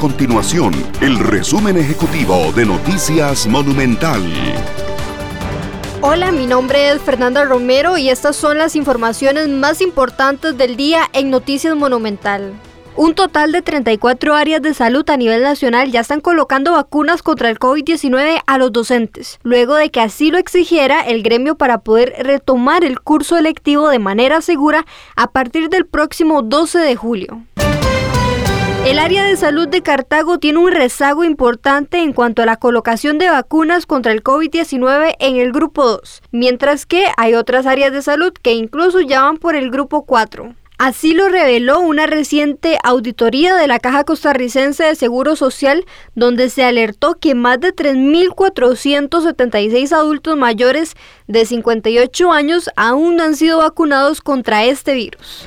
continuación el resumen ejecutivo de Noticias Monumental. Hola, mi nombre es Fernanda Romero y estas son las informaciones más importantes del día en Noticias Monumental. Un total de 34 áreas de salud a nivel nacional ya están colocando vacunas contra el COVID-19 a los docentes, luego de que así lo exigiera el gremio para poder retomar el curso electivo de manera segura a partir del próximo 12 de julio. El área de salud de Cartago tiene un rezago importante en cuanto a la colocación de vacunas contra el COVID-19 en el grupo 2, mientras que hay otras áreas de salud que incluso ya van por el grupo 4. Así lo reveló una reciente auditoría de la Caja Costarricense de Seguro Social, donde se alertó que más de 3.476 adultos mayores de 58 años aún no han sido vacunados contra este virus.